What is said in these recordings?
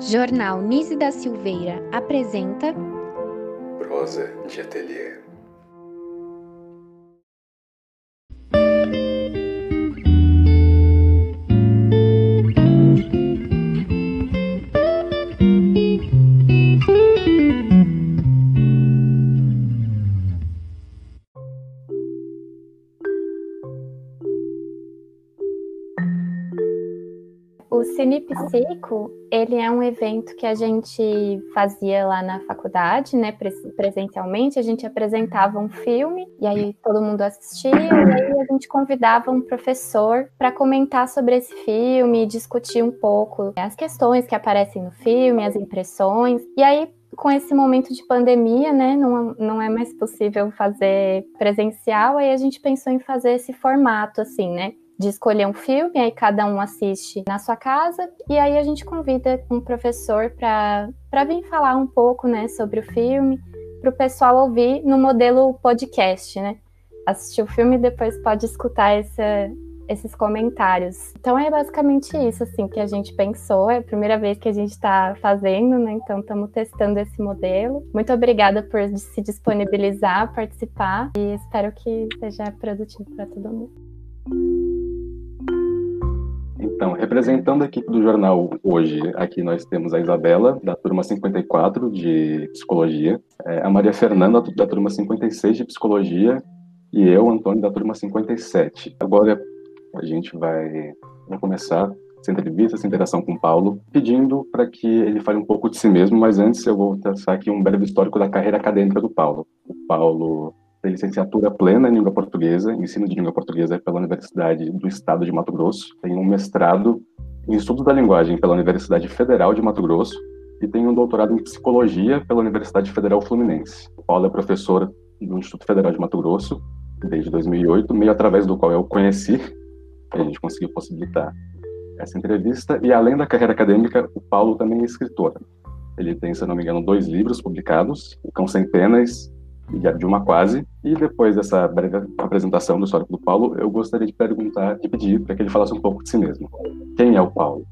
Jornal Nise da Silveira apresenta Prosa de Ateliê. Psico, ele é um evento que a gente fazia lá na faculdade, né, presencialmente, a gente apresentava um filme, e aí todo mundo assistia, e aí a gente convidava um professor para comentar sobre esse filme, discutir um pouco as questões que aparecem no filme, as impressões, e aí com esse momento de pandemia, né, não, não é mais possível fazer presencial, aí a gente pensou em fazer esse formato, assim, né, de escolher um filme, aí cada um assiste na sua casa, e aí a gente convida um professor para vir falar um pouco né, sobre o filme, para o pessoal ouvir no modelo podcast, né? Assistir o filme e depois pode escutar esse, esses comentários. Então é basicamente isso assim que a gente pensou. É a primeira vez que a gente está fazendo, né? Então estamos testando esse modelo. Muito obrigada por se disponibilizar, participar e espero que seja produtivo para todo mundo. Então, representando a equipe do jornal hoje, aqui nós temos a Isabela, da turma 54 de Psicologia, é, a Maria Fernanda, da turma 56 de Psicologia, e eu, Antônio, da turma 57. Agora a gente vai, vai começar essa entrevista, essa interação com o Paulo, pedindo para que ele fale um pouco de si mesmo, mas antes eu vou traçar aqui um breve histórico da carreira acadêmica do Paulo. O Paulo tem licenciatura plena em língua portuguesa, ensino de língua portuguesa pela Universidade do Estado de Mato Grosso, tem um mestrado em estudos da linguagem pela Universidade Federal de Mato Grosso e tem um doutorado em psicologia pela Universidade Federal Fluminense. O Paulo é professor do Instituto Federal de Mato Grosso desde 2008, meio através do qual eu conheci, a gente conseguiu possibilitar essa entrevista. E além da carreira acadêmica, o Paulo também é escritor. Ele tem, se não me engano, dois livros publicados: O Cão Sem Penas de uma quase. E depois dessa breve apresentação do histórico do Paulo, eu gostaria de perguntar, de pedir para que ele falasse um pouco de si mesmo. Quem é o Paulo?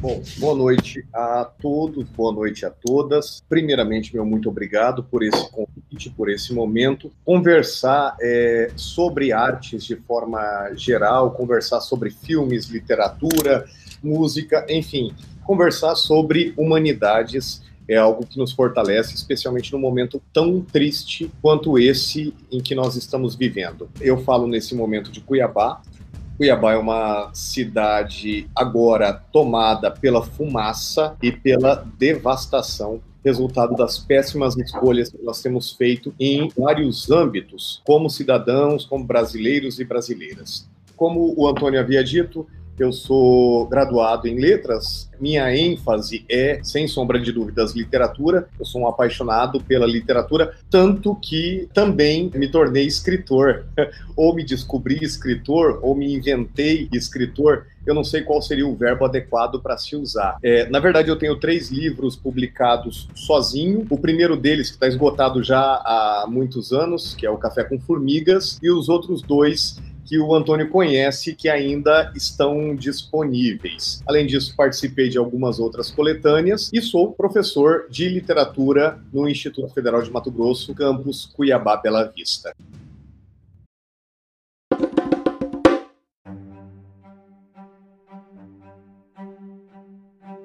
Bom, boa noite a todos, boa noite a todas. Primeiramente, meu muito obrigado por esse convite, por esse momento. Conversar é, sobre artes de forma geral, conversar sobre filmes, literatura, música, enfim, conversar sobre humanidades é algo que nos fortalece, especialmente num momento tão triste quanto esse em que nós estamos vivendo. Eu falo nesse momento de Cuiabá. Cuiabá é uma cidade agora tomada pela fumaça e pela devastação resultado das péssimas escolhas que nós temos feito em vários âmbitos, como cidadãos, como brasileiros e brasileiras. Como o Antônio havia dito, eu sou graduado em letras. Minha ênfase é, sem sombra de dúvidas, literatura. Eu sou um apaixonado pela literatura, tanto que também me tornei escritor. ou me descobri escritor, ou me inventei escritor. Eu não sei qual seria o verbo adequado para se usar. É, na verdade, eu tenho três livros publicados sozinho. O primeiro deles, que está esgotado já há muitos anos, que é o Café com Formigas, e os outros dois que o Antônio conhece que ainda estão disponíveis. Além disso, participei de algumas outras coletâneas e sou professor de literatura no Instituto Federal de Mato Grosso, campus Cuiabá Bela Vista.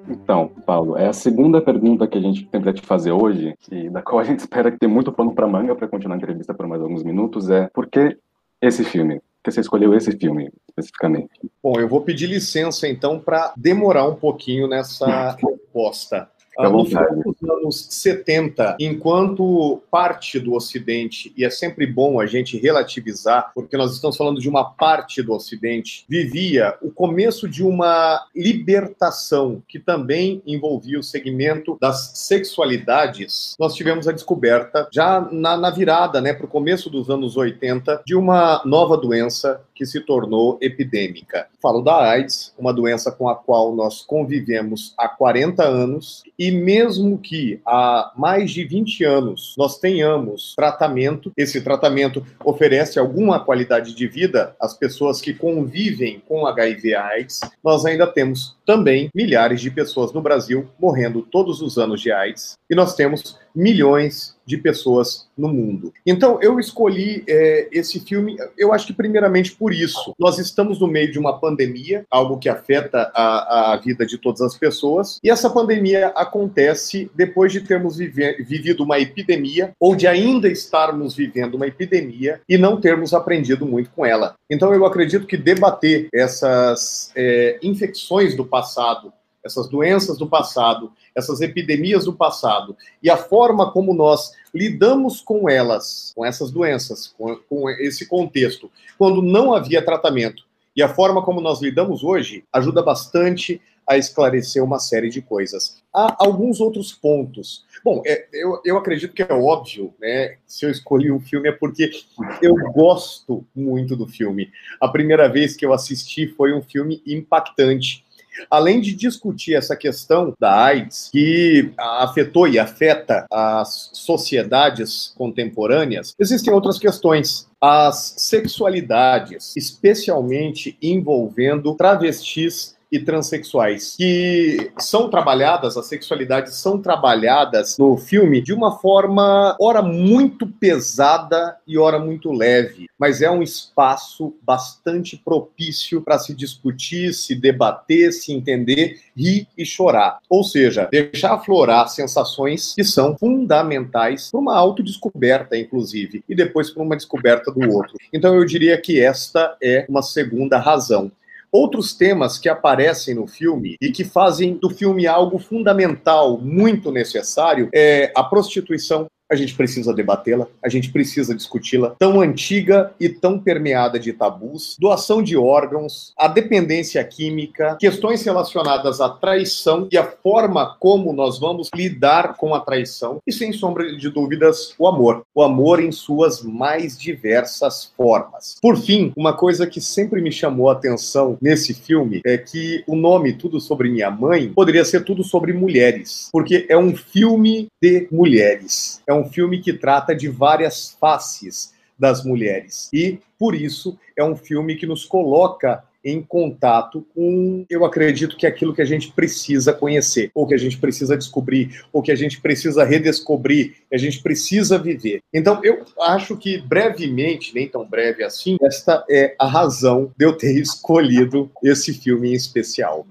Então, Paulo, é a segunda pergunta que a gente tem para te fazer hoje, e da qual a gente espera que tenha muito pano para manga para continuar a entrevista por mais alguns minutos, é por que esse filme? Que você escolheu esse filme especificamente? Bom, eu vou pedir licença então para demorar um pouquinho nessa resposta. Ah, no final dos anos 70, enquanto parte do Ocidente, e é sempre bom a gente relativizar, porque nós estamos falando de uma parte do Ocidente, vivia o começo de uma libertação que também envolvia o segmento das sexualidades, nós tivemos a descoberta, já na, na virada né, para o começo dos anos 80, de uma nova doença que se tornou epidêmica. Falo da AIDS, uma doença com a qual nós convivemos há 40 anos e mesmo que há mais de 20 anos nós tenhamos tratamento, esse tratamento oferece alguma qualidade de vida às pessoas que convivem com HIV/AIDS, nós ainda temos também milhares de pessoas no Brasil morrendo todos os anos de AIDS e nós temos milhões de pessoas no mundo. Então, eu escolhi é, esse filme, eu acho que primeiramente por isso. Nós estamos no meio de uma pandemia, algo que afeta a, a vida de todas as pessoas, e essa pandemia acontece depois de termos vive, vivido uma epidemia, ou de ainda estarmos vivendo uma epidemia e não termos aprendido muito com ela. Então, eu acredito que debater essas é, infecções do passado, essas doenças do passado, essas epidemias do passado e a forma como nós lidamos com elas, com essas doenças, com, com esse contexto, quando não havia tratamento e a forma como nós lidamos hoje ajuda bastante a esclarecer uma série de coisas. Há alguns outros pontos. Bom, é, eu, eu acredito que é óbvio, né? Se eu escolhi o filme é porque eu gosto muito do filme. A primeira vez que eu assisti foi um filme impactante. Além de discutir essa questão da AIDS, que afetou e afeta as sociedades contemporâneas, existem outras questões. As sexualidades, especialmente envolvendo travestis e transexuais, que são trabalhadas, as sexualidades são trabalhadas no filme de uma forma, ora muito pesada e ora muito leve, mas é um espaço bastante propício para se discutir, se debater, se entender, rir e chorar. Ou seja, deixar aflorar sensações que são fundamentais para uma autodescoberta, inclusive, e depois para uma descoberta do outro. Então eu diria que esta é uma segunda razão. Outros temas que aparecem no filme e que fazem do filme algo fundamental, muito necessário, é a prostituição, a gente precisa debatê-la, a gente precisa discuti-la, tão antiga e tão permeada de tabus, doação de órgãos, a dependência química, questões relacionadas à traição e a forma como nós vamos lidar com a traição e, sem sombra de dúvidas, o amor. O amor em suas mais diversas formas. Por fim, uma coisa que sempre me chamou a atenção nesse filme é que o nome Tudo Sobre Minha Mãe poderia ser tudo sobre mulheres, porque é um filme de mulheres. É um filme que trata de várias faces das mulheres. E, por isso, é um filme que nos coloca em contato com, eu acredito que é aquilo que a gente precisa conhecer, ou que a gente precisa descobrir, ou que a gente precisa redescobrir, a gente precisa viver. Então, eu acho que brevemente, nem tão breve assim, esta é a razão de eu ter escolhido esse filme em especial.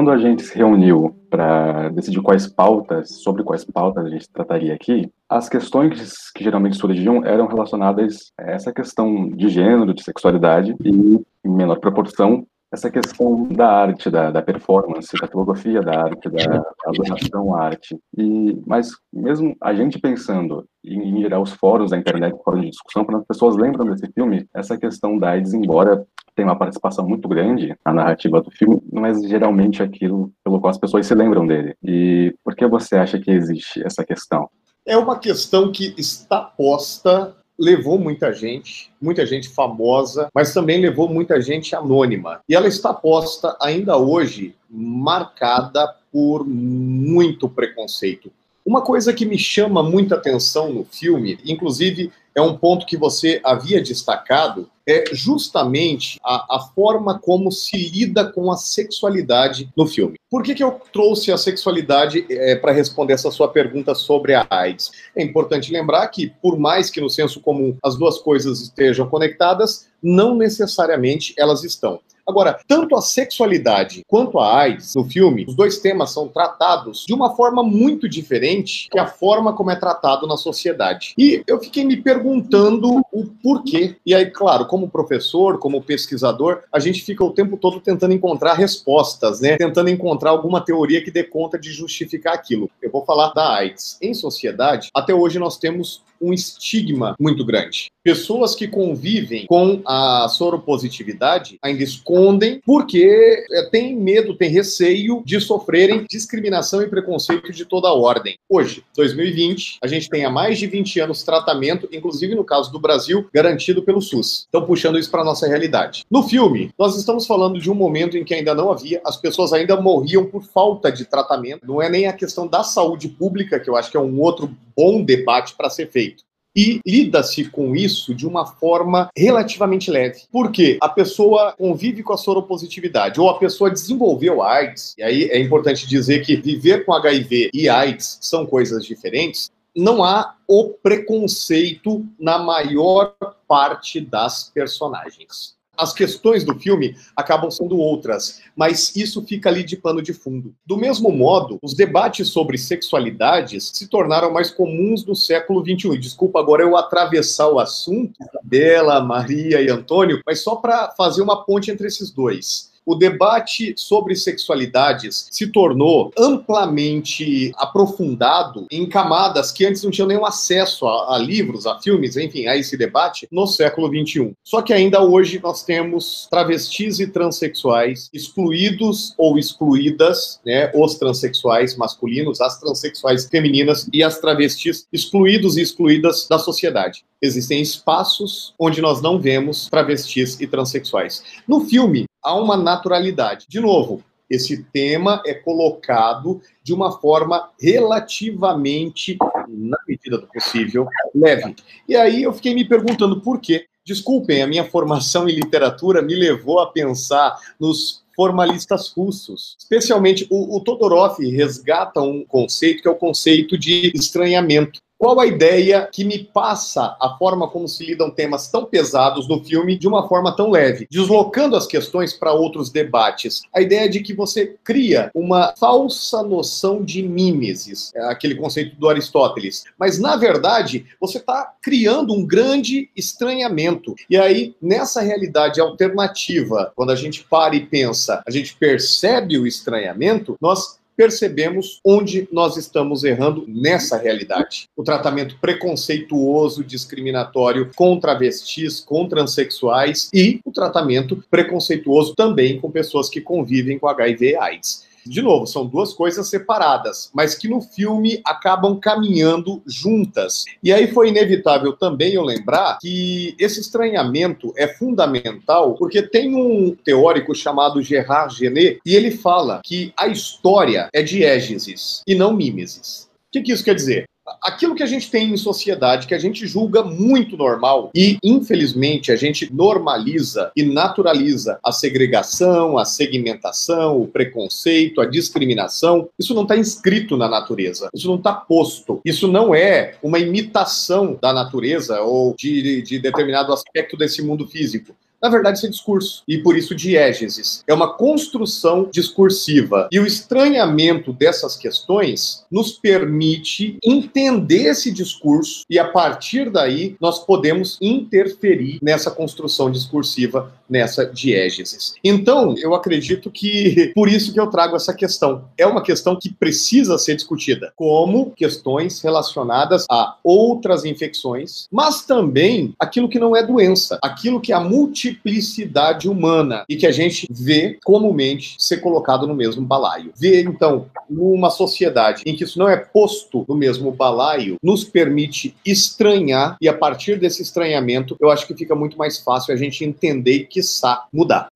Quando a gente se reuniu para decidir quais pautas, sobre quais pautas a gente trataria aqui, as questões que geralmente surgiam eram relacionadas a essa questão de gênero, de sexualidade e, em menor proporção, essa questão da arte, da, da performance, da filosofia da arte, da adoração à arte. E, mas mesmo a gente pensando em, em gerar os fóruns da internet, fóruns de discussão, quando as pessoas lembram desse filme, essa questão da AIDS, embora tem uma participação muito grande na narrativa do filme, é geralmente aquilo pelo qual as pessoas se lembram dele. E por que você acha que existe essa questão? É uma questão que está posta levou muita gente, muita gente famosa, mas também levou muita gente anônima. E ela está posta ainda hoje marcada por muito preconceito. Uma coisa que me chama muita atenção no filme, inclusive é um ponto que você havia destacado, é justamente a, a forma como se lida com a sexualidade no filme. Por que, que eu trouxe a sexualidade é, para responder essa sua pergunta sobre a AIDS? É importante lembrar que, por mais que no senso comum as duas coisas estejam conectadas, não necessariamente elas estão. Agora, tanto a sexualidade quanto a AIDS no filme, os dois temas são tratados de uma forma muito diferente que a forma como é tratado na sociedade. E eu fiquei me perguntando o porquê. E aí, claro, como professor, como pesquisador, a gente fica o tempo todo tentando encontrar respostas, né? Tentando encontrar alguma teoria que dê conta de justificar aquilo. Eu vou falar da AIDS. Em sociedade, até hoje nós temos um estigma muito grande. Pessoas que convivem com a soropositividade ainda escondem porque é, têm medo, têm receio de sofrerem discriminação e preconceito de toda ordem. Hoje, 2020, a gente tem há mais de 20 anos tratamento, inclusive no caso do Brasil, garantido pelo SUS. Então, puxando isso para nossa realidade. No filme, nós estamos falando de um momento em que ainda não havia, as pessoas ainda morriam por falta de tratamento. Não é nem a questão da saúde pública, que eu acho que é um outro bom debate para ser feito e lida-se com isso de uma forma relativamente leve. Porque a pessoa convive com a soropositividade, ou a pessoa desenvolveu AIDS, e aí é importante dizer que viver com HIV e AIDS são coisas diferentes, não há o preconceito na maior parte das personagens as questões do filme acabam sendo outras, mas isso fica ali de pano de fundo. Do mesmo modo, os debates sobre sexualidades se tornaram mais comuns no século XXI. Desculpa agora eu atravessar o assunto, Bela, Maria e Antônio, mas só para fazer uma ponte entre esses dois o debate sobre sexualidades se tornou amplamente aprofundado em camadas que antes não tinham nenhum acesso a, a livros, a filmes, enfim, a esse debate no século XXI. Só que ainda hoje nós temos travestis e transexuais excluídos ou excluídas, né, os transexuais masculinos, as transexuais femininas e as travestis excluídos e excluídas da sociedade existem espaços onde nós não vemos travestis e transexuais. No filme, há uma naturalidade. De novo, esse tema é colocado de uma forma relativamente, na medida do possível, leve. E aí eu fiquei me perguntando por quê. Desculpem, a minha formação em literatura me levou a pensar nos formalistas russos. Especialmente, o, o Todorov resgata um conceito que é o conceito de estranhamento. Qual a ideia que me passa a forma como se lidam temas tão pesados no filme de uma forma tão leve, deslocando as questões para outros debates? A ideia de que você cria uma falsa noção de mimesis, é aquele conceito do Aristóteles. Mas, na verdade, você está criando um grande estranhamento. E aí, nessa realidade alternativa, quando a gente para e pensa, a gente percebe o estranhamento, nós percebemos onde nós estamos errando nessa realidade. O tratamento preconceituoso, discriminatório com travestis, com transexuais e o tratamento preconceituoso também com pessoas que convivem com HIV e AIDS de novo, são duas coisas separadas, mas que no filme acabam caminhando juntas. E aí foi inevitável também eu lembrar que esse estranhamento é fundamental, porque tem um teórico chamado Gerard Genet, e ele fala que a história é diégesis e não mimesis. O que, que isso quer dizer? Aquilo que a gente tem em sociedade, que a gente julga muito normal e, infelizmente, a gente normaliza e naturaliza a segregação, a segmentação, o preconceito, a discriminação, isso não está inscrito na natureza, isso não está posto, isso não é uma imitação da natureza ou de, de determinado aspecto desse mundo físico na verdade, isso é discurso, e por isso diégeses. É uma construção discursiva. E o estranhamento dessas questões nos permite entender esse discurso, e a partir daí nós podemos interferir nessa construção discursiva, nessa diégeses. Então, eu acredito que por isso que eu trago essa questão. É uma questão que precisa ser discutida, como questões relacionadas a outras infecções, mas também aquilo que não é doença, aquilo que é a multi multiplicidade humana e que a gente vê comumente ser colocado no mesmo balaio. Ver, então, numa sociedade em que isso não é posto no mesmo balaio, nos permite estranhar e a partir desse estranhamento, eu acho que fica muito mais fácil a gente entender e, quiçá, mudar.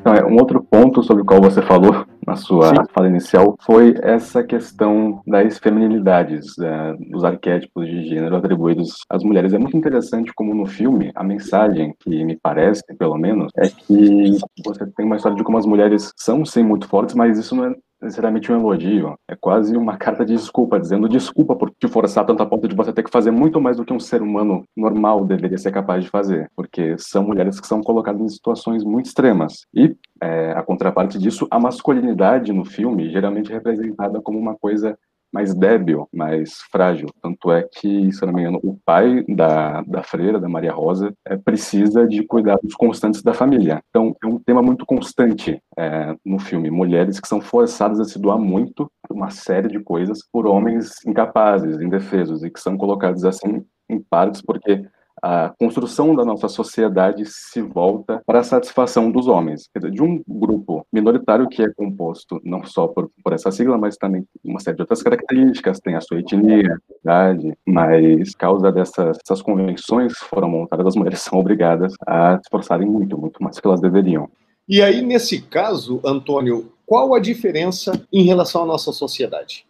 Então, é, um outro ponto sobre o qual você falou na sua Sim. fala inicial foi essa questão das feminilidades, é, dos arquétipos de gênero atribuídos às mulheres. É muito interessante como no filme a mensagem que me parece, pelo menos, é que você tem uma história de como as mulheres são sim muito fortes, mas isso não é necessariamente um elogio, é quase uma carta de desculpa, dizendo desculpa por te forçar tanto a ponto de você ter que fazer muito mais do que um ser humano normal deveria ser capaz de fazer, porque são mulheres que são colocadas em situações muito extremas. E, é, a contraparte disso, a masculinidade no filme geralmente representada como uma coisa mais débil, mais frágil. Tanto é que, se não me engano, o pai da, da freira, da Maria Rosa, é, precisa de cuidados constantes da família. Então, é um tema muito constante é, no filme. Mulheres que são forçadas a se doar muito uma série de coisas por homens incapazes, indefesos, e que são colocados assim em partes porque a construção da nossa sociedade se volta para a satisfação dos homens, dizer, de um grupo minoritário que é composto não só por, por essa sigla, mas também uma série de outras características, tem a sua etnia, idade, mas causa dessas, dessas convenções que foram montadas, as mulheres são obrigadas a se esforçarem muito, muito mais do que elas deveriam. E aí, nesse caso, Antônio, qual a diferença em relação à nossa sociedade?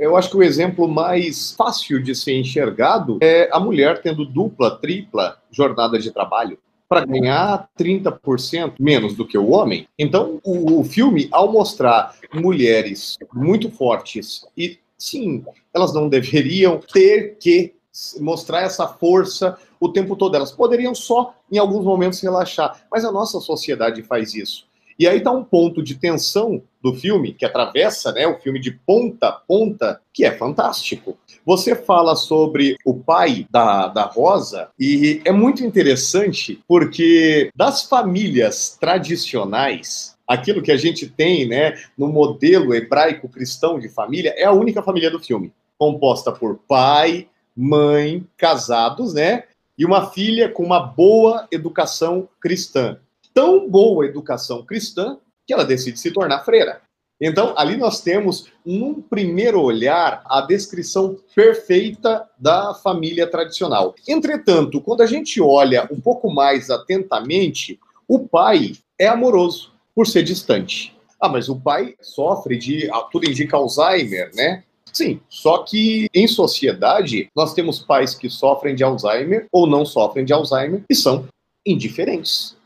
Eu acho que o exemplo mais fácil de ser enxergado é a mulher tendo dupla, tripla jornada de trabalho para ganhar 30% menos do que o homem. Então, o, o, filme, ao mostrar mulheres muito fortes e sim, elas não deveriam ter que mostrar essa força o tempo todo. Elas poderiam só, em alguns momentos, relaxar. Mas a nossa sociedade faz isso. E aí está um ponto de tensão do filme, que atravessa né, o filme de ponta a ponta, que é fantástico. Você fala sobre o pai da, da Rosa, e é muito interessante porque das famílias tradicionais, aquilo que a gente tem né, no modelo hebraico-cristão de família, é a única família do filme, composta por pai, mãe, casados, né? E uma filha com uma boa educação cristã tão boa educação cristã que ela decide se tornar freira. Então, ali nós temos, num primeiro olhar, a descrição perfeita da família tradicional. Entretanto, quando a gente olha um pouco mais atentamente, o pai é amoroso por ser distante. Ah, mas o pai sofre de, ah, tudo indica Alzheimer, né? Sim, só que em sociedade nós temos pais que sofrem de Alzheimer ou não sofrem de Alzheimer e são indiferentes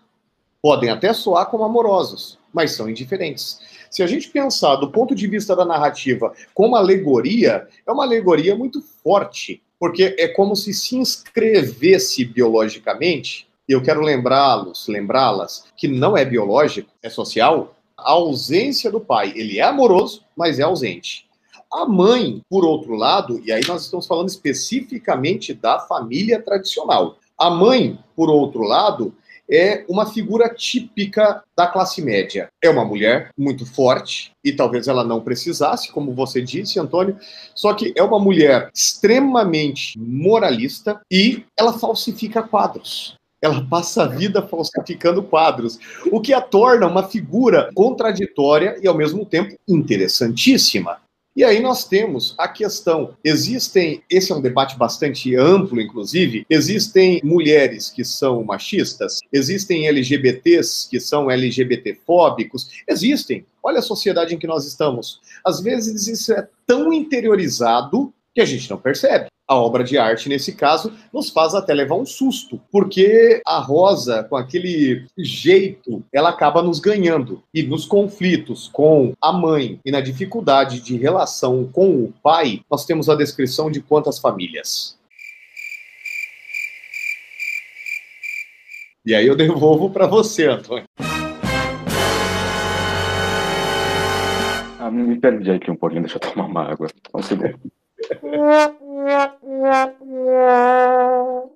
podem até soar como amorosos, mas são indiferentes. Se a gente pensar do ponto de vista da narrativa como alegoria, é uma alegoria muito forte, porque é como se se inscrevesse biologicamente, e eu quero lembrá-los, lembrá-las, que não é biológico, é social, a ausência do pai. Ele é amoroso, mas é ausente. A mãe, por outro lado, e aí nós estamos falando especificamente da família tradicional. A mãe, por outro lado, é uma figura típica da classe média. É uma mulher muito forte, e talvez ela não precisasse, como você disse, Antônio, só que é uma mulher extremamente moralista e ela falsifica quadros. Ela passa a vida falsificando quadros, o que a torna uma figura contraditória e, ao mesmo tempo, interessantíssima. E aí nós temos a questão: existem, esse é um debate bastante amplo, inclusive, existem mulheres que são machistas, existem LGBTs que são LGBTfóbicos, existem. Olha a sociedade em que nós estamos. Às vezes isso é tão interiorizado que a gente não percebe a obra de arte, nesse caso, nos faz até levar um susto, porque a Rosa, com aquele jeito, ela acaba nos ganhando. E nos conflitos com a mãe e na dificuldade de relação com o pai, nós temos a descrição de quantas famílias. E aí eu devolvo para você, Antônio. Ah, me perdi aqui um pouquinho, deixa eu tomar uma água. Vamos seguir. yeah, yeah, yeah.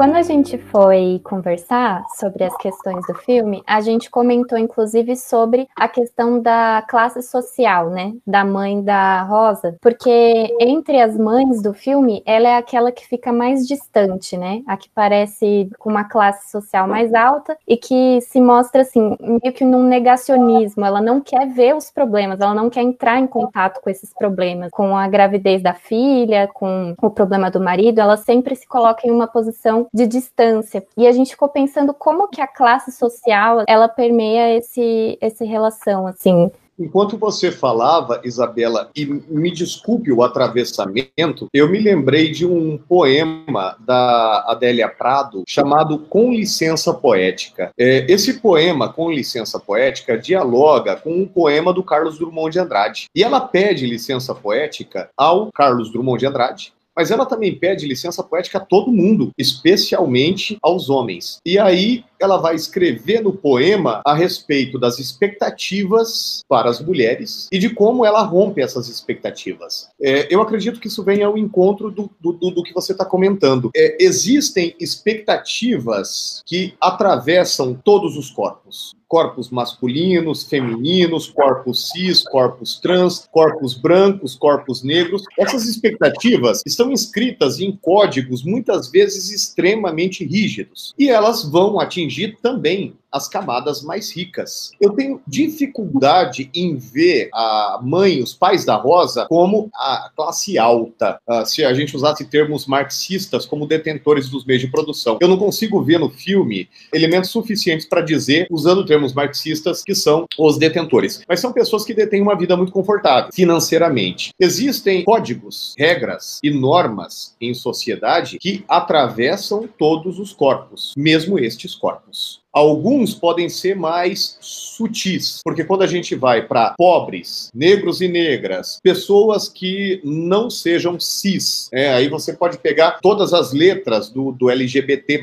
Quando a gente foi conversar sobre as questões do filme, a gente comentou inclusive sobre a questão da classe social, né? Da mãe da Rosa, porque entre as mães do filme, ela é aquela que fica mais distante, né? A que parece com uma classe social mais alta e que se mostra assim, meio que num negacionismo. Ela não quer ver os problemas, ela não quer entrar em contato com esses problemas, com a gravidez da filha, com o problema do marido, ela sempre se coloca em uma posição de distância. E a gente ficou pensando como que a classe social ela permeia esse essa relação assim. Enquanto você falava, Isabela, e me desculpe o atravessamento, eu me lembrei de um poema da Adélia Prado chamado Com Licença Poética. É, esse poema, Com Licença Poética, dialoga com um poema do Carlos Drummond de Andrade. E ela pede licença poética ao Carlos Drummond de Andrade mas ela também pede licença poética a todo mundo, especialmente aos homens. E aí ela vai escrever no poema a respeito das expectativas para as mulheres e de como ela rompe essas expectativas. É, eu acredito que isso vem ao encontro do, do, do que você está comentando. É, existem expectativas que atravessam todos os corpos corpos masculinos, femininos, corpos cis, corpos trans, corpos brancos, corpos negros. Essas expectativas estão inscritas em códigos muitas vezes extremamente rígidos e elas vão atingir também as camadas mais ricas. Eu tenho dificuldade em ver a mãe, os pais da Rosa, como a classe alta, uh, se a gente usasse termos marxistas como detentores dos meios de produção. Eu não consigo ver no filme elementos suficientes para dizer, usando termos marxistas, que são os detentores. Mas são pessoas que detêm uma vida muito confortável financeiramente. Existem códigos, regras e normas em sociedade que atravessam todos os corpos, mesmo estes corpos. Alguns podem ser mais sutis, porque quando a gente vai para pobres, negros e negras, pessoas que não sejam cis, é, aí você pode pegar todas as letras do, do LGBT+.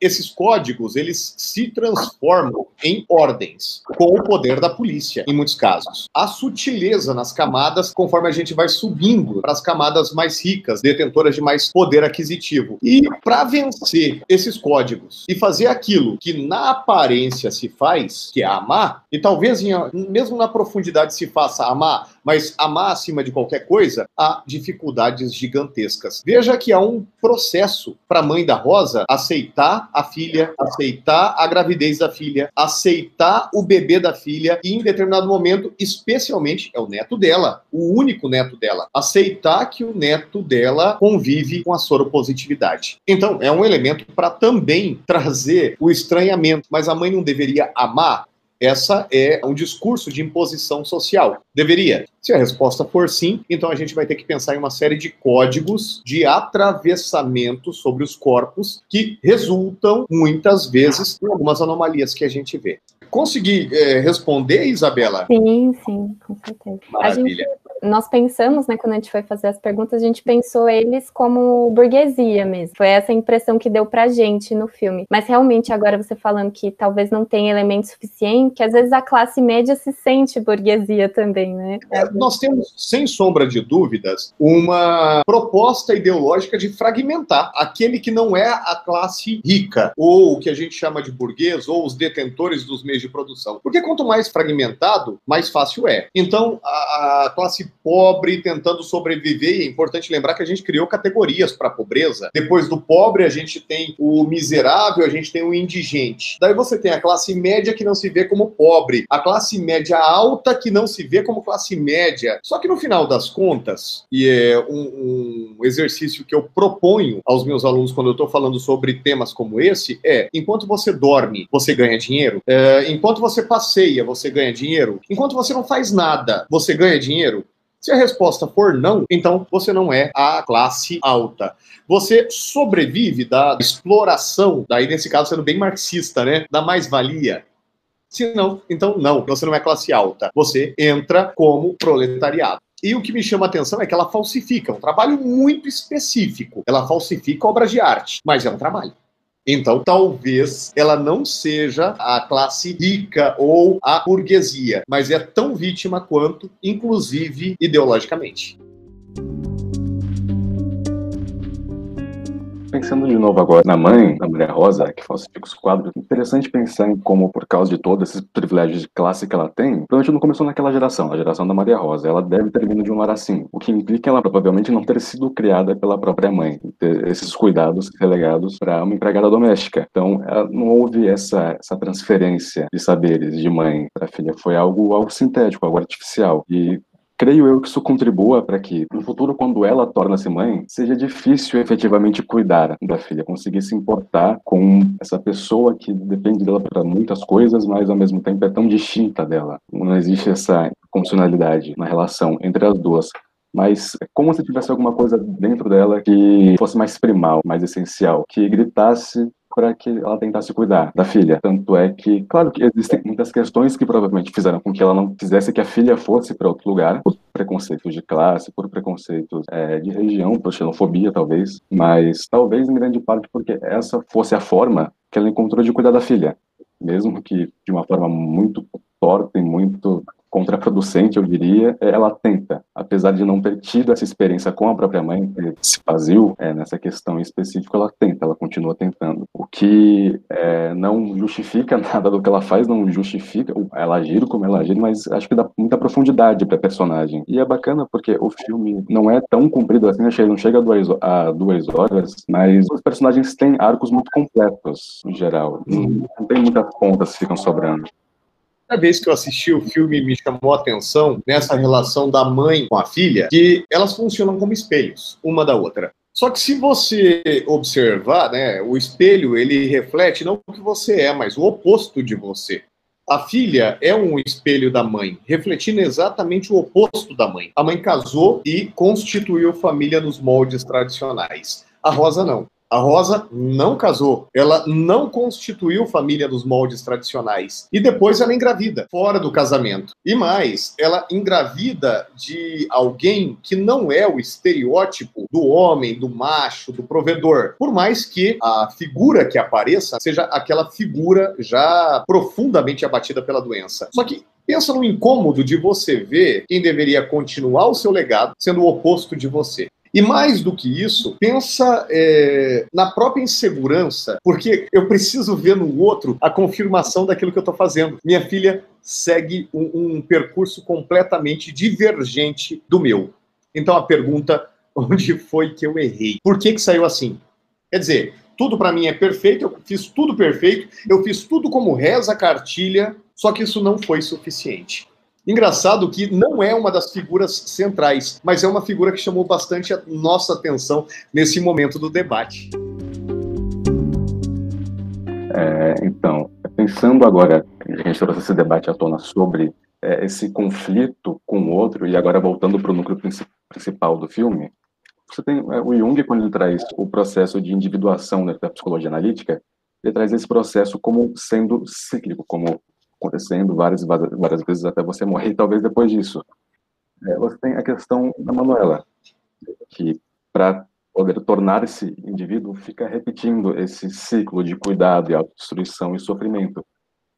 Esses códigos, eles se transformam em ordens, com o poder da polícia, em muitos casos. A sutileza nas camadas, conforme a gente vai subindo para as camadas mais ricas, detentoras de mais poder aquisitivo. E para vencer esses códigos e fazer aquilo que na aparência se faz, que é amar, e talvez em, mesmo na profundidade se faça amar, mas amar acima de qualquer coisa, há dificuldades gigantescas. Veja que há um processo para a mãe da Rosa aceitar a filha, aceitar a gravidez da filha, aceitar o bebê da filha e, em determinado momento, especialmente, é o neto dela, o único neto dela, aceitar que o neto dela convive com a soropositividade. Então, é um elemento para também trazer o estranhamento, mas a mãe não deveria amar essa é um discurso de imposição social. Deveria. Se a resposta for sim, então a gente vai ter que pensar em uma série de códigos de atravessamento sobre os corpos que resultam, muitas vezes, em algumas anomalias que a gente vê. Consegui é, responder, Isabela? Sim, sim, com certeza. Maravilha. Gente, nós pensamos, né, quando a gente foi fazer as perguntas, a gente pensou eles como burguesia mesmo. Foi essa impressão que deu pra gente no filme. Mas realmente, agora você falando que talvez não tenha elemento suficiente, que às vezes a classe média se sente burguesia também, né? É, nós temos, sem sombra de dúvidas, uma proposta ideológica de fragmentar aquele que não é a classe rica, ou o que a gente chama de burguês, ou os detentores dos meios de produção. Porque quanto mais fragmentado, mais fácil é. Então, a, a classe pobre tentando sobreviver, e é importante lembrar que a gente criou categorias para pobreza. Depois do pobre, a gente tem o miserável, a gente tem o indigente. Daí você tem a classe média que não se vê como pobre, a classe média alta que não se vê como classe média. Só que no final das contas, e é um, um exercício que eu proponho aos meus alunos quando eu estou falando sobre temas como esse, é: enquanto você dorme, você ganha dinheiro. É, enquanto você passeia, você ganha dinheiro. Enquanto você não faz nada, você ganha dinheiro. Se a resposta for não, então você não é a classe alta. Você sobrevive da exploração, daí nesse caso sendo bem marxista, né? Da mais-valia. Se não, então não, você não é classe alta. Você entra como proletariado. E o que me chama a atenção é que ela falsifica, um trabalho muito específico. Ela falsifica obras de arte, mas é um trabalho. Então, talvez ela não seja a classe rica ou a burguesia, mas é tão vítima quanto, inclusive ideologicamente. Pensando de novo agora na mãe, da Maria Rosa, que falsifica os quadros, interessante pensar em como, por causa de todos esses privilégios de classe que ela tem, provavelmente não começou naquela geração, a geração da Maria Rosa. Ela deve ter vindo de um lar assim, o que implica ela provavelmente não ter sido criada pela própria mãe, ter esses cuidados relegados para uma empregada doméstica. Então, não houve essa, essa transferência de saberes de mãe para filha, foi algo, algo sintético, algo artificial. E creio eu que isso contribua para que, no futuro, quando ela torna-se mãe, seja difícil efetivamente cuidar da filha, conseguir se importar com essa pessoa que depende dela para muitas coisas, mas ao mesmo tempo é tão distinta dela. Não existe essa funcionalidade na relação entre as duas mas é como se tivesse alguma coisa dentro dela que fosse mais primal, mais essencial, que gritasse para que ela tentasse cuidar da filha. Tanto é que, claro que existem muitas questões que provavelmente fizeram com que ela não quisesse que a filha fosse para outro lugar, por preconceitos de classe, por preconceitos é, de região, por xenofobia talvez, mas talvez em grande parte porque essa fosse a forma que ela encontrou de cuidar da filha, mesmo que de uma forma muito torta e muito contraproducente, eu diria, ela tenta. Apesar de não ter tido essa experiência com a própria mãe, se fazia é, nessa questão específica, ela tenta, ela continua tentando. O que é, não justifica nada do que ela faz, não justifica ela agir como ela agir, mas acho que dá muita profundidade para personagem. E é bacana porque o filme não é tão comprido assim, não chega a duas, a duas horas, mas os personagens têm arcos muito completos, em geral. Não, não tem muitas pontas que ficam sobrando. A vez que eu assisti o filme me chamou a atenção nessa relação da mãe com a filha, que elas funcionam como espelhos, uma da outra. Só que se você observar, né, o espelho ele reflete não o que você é, mas o oposto de você. A filha é um espelho da mãe, refletindo exatamente o oposto da mãe. A mãe casou e constituiu família nos moldes tradicionais. A Rosa não. A Rosa não casou, ela não constituiu família nos moldes tradicionais. E depois ela engravida, fora do casamento. E mais, ela engravida de alguém que não é o estereótipo do homem, do macho, do provedor. Por mais que a figura que apareça seja aquela figura já profundamente abatida pela doença. Só que Pensa no incômodo de você ver quem deveria continuar o seu legado sendo o oposto de você. E mais do que isso, pensa é, na própria insegurança, porque eu preciso ver no outro a confirmação daquilo que eu estou fazendo. Minha filha segue um, um percurso completamente divergente do meu. Então a pergunta: onde foi que eu errei? Por que, que saiu assim? Quer dizer, tudo para mim é perfeito, eu fiz tudo perfeito, eu fiz tudo como reza a cartilha, só que isso não foi suficiente. Engraçado que não é uma das figuras centrais, mas é uma figura que chamou bastante a nossa atenção nesse momento do debate. É, então, pensando agora, a gente trouxe esse debate à tona sobre é, esse conflito com o outro, e agora voltando para o núcleo principal do filme, você tem é, o Jung, quando ele traz o processo de individuação né, da psicologia analítica, ele traz esse processo como sendo cíclico, como acontecendo várias, várias vezes até você morrer, e talvez depois disso. É, você tem a questão da Manuela, que para poder tornar esse indivíduo fica repetindo esse ciclo de cuidado e autodestruição e sofrimento.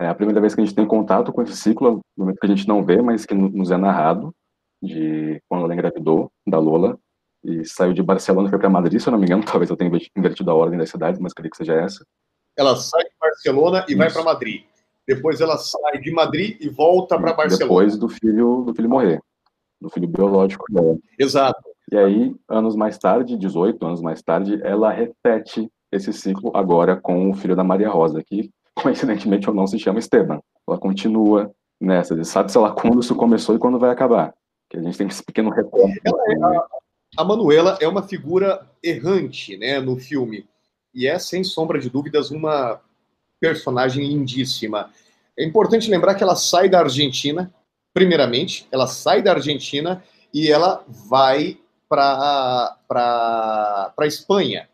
É a primeira vez que a gente tem contato com esse ciclo, no momento que a gente não vê, mas que nos é narrado, de quando ela engravidou da Lola, e saiu de Barcelona e foi para Madrid, se eu não me engano, talvez eu tenha invertido a ordem das cidades, mas creio que seja essa. Ela sai de Barcelona e Isso. vai para Madrid. Depois ela sai de Madrid e volta para Barcelona. Depois do filho, do filho morrer, do filho biológico dela. Exato. E aí, anos mais tarde, 18 anos mais tarde, ela repete esse ciclo agora com o filho da Maria Rosa, que coincidentemente ou não se chama Esteban. Ela continua nessa, sabe-se lá quando isso começou e quando vai acabar. Que a gente tem esse pequeno recorte. É, a, a Manuela é uma figura errante né, no filme. E é, sem sombra de dúvidas, uma personagem lindíssima. É importante lembrar que ela sai da Argentina, primeiramente, ela sai da Argentina e ela vai para a Espanha.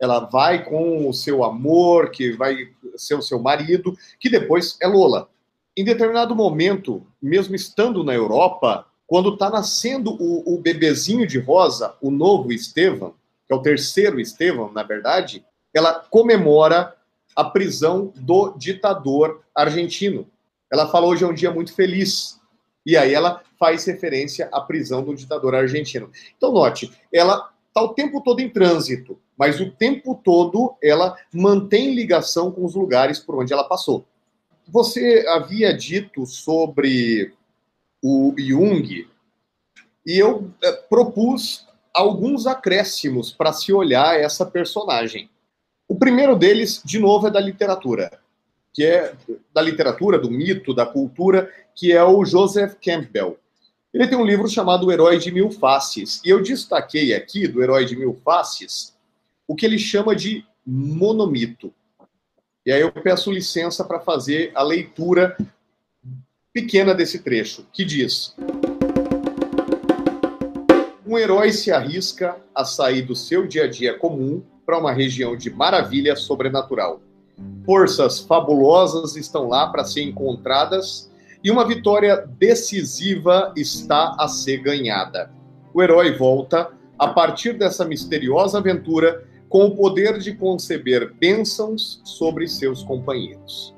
Ela vai com o seu amor, que vai ser o seu marido, que depois é Lola. Em determinado momento, mesmo estando na Europa, quando está nascendo o, o bebezinho de rosa, o novo Estevam, que é o terceiro Estevam, na verdade, ela comemora a prisão do ditador argentino. Ela falou hoje é um dia muito feliz. E aí ela faz referência à prisão do ditador argentino. Então, note, ela está o tempo todo em trânsito, mas o tempo todo ela mantém ligação com os lugares por onde ela passou. Você havia dito sobre o Jung, e eu é, propus alguns acréscimos para se olhar essa personagem. O primeiro deles, de novo, é da literatura, que é da literatura, do mito, da cultura, que é o Joseph Campbell. Ele tem um livro chamado O Herói de Mil Faces, e eu destaquei aqui do Herói de Mil Faces o que ele chama de monomito. E aí eu peço licença para fazer a leitura pequena desse trecho, que diz: Um herói se arrisca a sair do seu dia a dia comum para uma região de maravilha sobrenatural. Forças fabulosas estão lá para ser encontradas e uma vitória decisiva está a ser ganhada. O herói volta, a partir dessa misteriosa aventura, com o poder de conceber bênçãos sobre seus companheiros.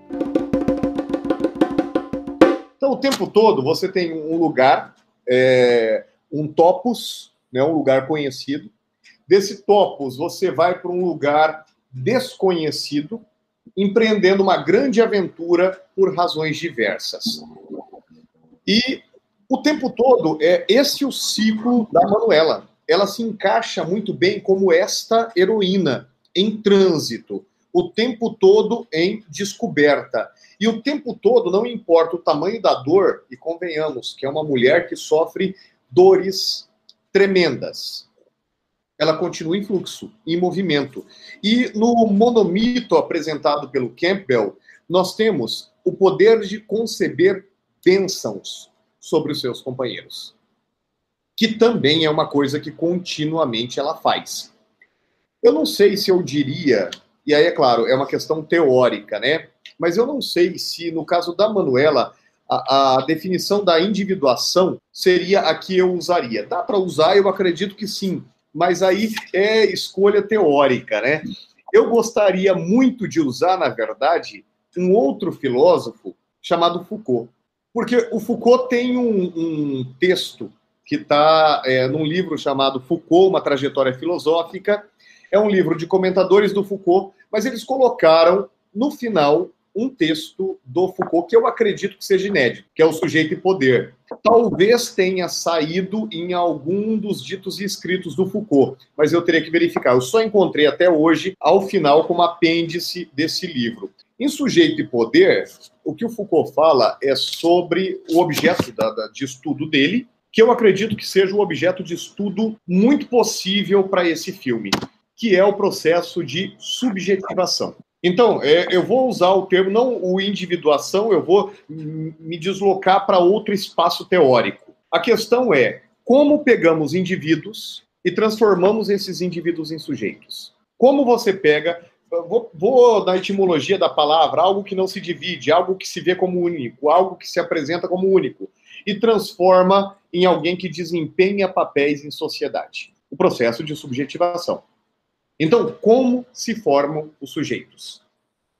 Então, o tempo todo, você tem um lugar, é, um topos, né, um lugar conhecido. Desse topos, você vai para um lugar desconhecido, empreendendo uma grande aventura por razões diversas. E o tempo todo é esse o ciclo da Manuela. Ela se encaixa muito bem como esta heroína em trânsito, o tempo todo em descoberta. E o tempo todo, não importa o tamanho da dor, e convenhamos que é uma mulher que sofre dores tremendas. Ela continua em fluxo, em movimento. E no monomito apresentado pelo Campbell, nós temos o poder de conceber bênçãos sobre os seus companheiros. Que também é uma coisa que continuamente ela faz. Eu não sei se eu diria, e aí é claro, é uma questão teórica, né? Mas eu não sei se no caso da Manuela a, a definição da individuação seria a que eu usaria. Dá para usar, eu acredito que sim, mas aí é escolha teórica, né? Eu gostaria muito de usar, na verdade, um outro filósofo chamado Foucault. Porque o Foucault tem um, um texto que está é, num livro chamado Foucault, Uma Trajetória Filosófica. É um livro de comentadores do Foucault, mas eles colocaram no final um texto do Foucault que eu acredito que seja inédito, que é o Sujeito e Poder. Talvez tenha saído em algum dos ditos e escritos do Foucault, mas eu teria que verificar. Eu só encontrei até hoje, ao final, como apêndice desse livro. Em Sujeito e Poder, o que o Foucault fala é sobre o objeto da, da, de estudo dele, que eu acredito que seja um objeto de estudo muito possível para esse filme, que é o processo de subjetivação. Então, é, eu vou usar o termo, não o individuação, eu vou me deslocar para outro espaço teórico. A questão é como pegamos indivíduos e transformamos esses indivíduos em sujeitos. Como você pega vou, vou na etimologia da palavra, algo que não se divide, algo que se vê como único, algo que se apresenta como único, e transforma em alguém que desempenha papéis em sociedade. O processo de subjetivação. Então, como se formam os sujeitos?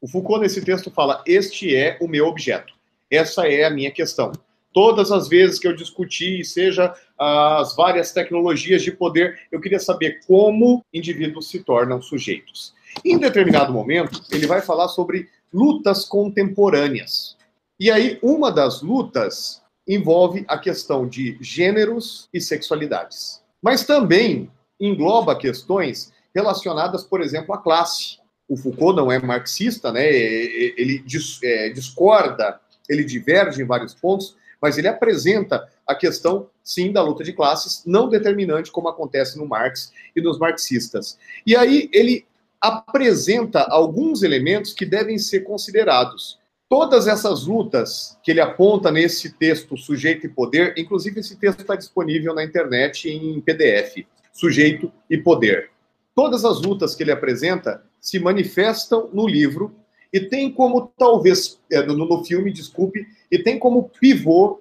O Foucault, nesse texto, fala: Este é o meu objeto. Essa é a minha questão. Todas as vezes que eu discuti, seja as várias tecnologias de poder, eu queria saber como indivíduos se tornam sujeitos. Em determinado momento, ele vai falar sobre lutas contemporâneas. E aí, uma das lutas envolve a questão de gêneros e sexualidades. Mas também engloba questões relacionadas, por exemplo, à classe. O Foucault não é marxista, né? ele é, discorda, ele diverge em vários pontos, mas ele apresenta a questão, sim, da luta de classes, não determinante, como acontece no Marx e nos marxistas. E aí ele apresenta alguns elementos que devem ser considerados. Todas essas lutas que ele aponta nesse texto, Sujeito e Poder, inclusive esse texto está disponível na internet em PDF, Sujeito e Poder. Todas as lutas que ele apresenta se manifestam no livro e tem como, talvez, é, no, filme, desculpe, e tem como pivô